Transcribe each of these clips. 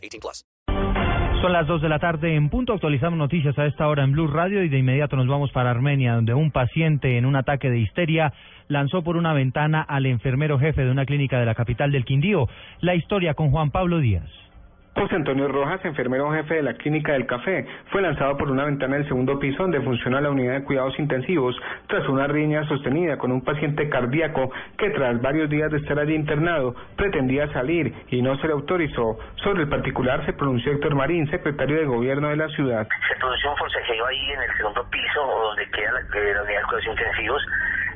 18 plus. Son las 2 de la tarde en punto. Actualizamos noticias a esta hora en Blue Radio y de inmediato nos vamos para Armenia, donde un paciente en un ataque de histeria lanzó por una ventana al enfermero jefe de una clínica de la capital del Quindío. La historia con Juan Pablo Díaz. José Antonio Rojas, enfermero jefe de la Clínica del Café, fue lanzado por una ventana del segundo piso donde funciona la unidad de cuidados intensivos tras una riña sostenida con un paciente cardíaco que tras varios días de estar allí internado pretendía salir y no se le autorizó. Sobre el particular se pronunció Héctor Marín, secretario de gobierno de la ciudad. Se produjo un forcejeo ahí en el segundo piso donde queda la, eh, la unidad de cuidados intensivos.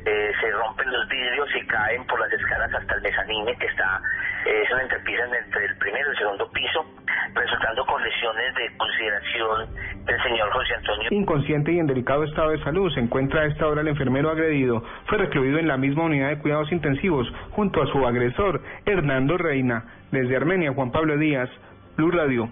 Eh, se rompen los vidrios y caen por las escalas hasta el mezanine que está, es una entrepisa entre el primero y el segundo piso, resultando con lesiones de consideración del señor José Antonio. Inconsciente y en delicado estado de salud se encuentra a esta hora el enfermero agredido. Fue recluido en la misma unidad de cuidados intensivos junto a su agresor, Hernando Reina. Desde Armenia, Juan Pablo Díaz, Blue Radio.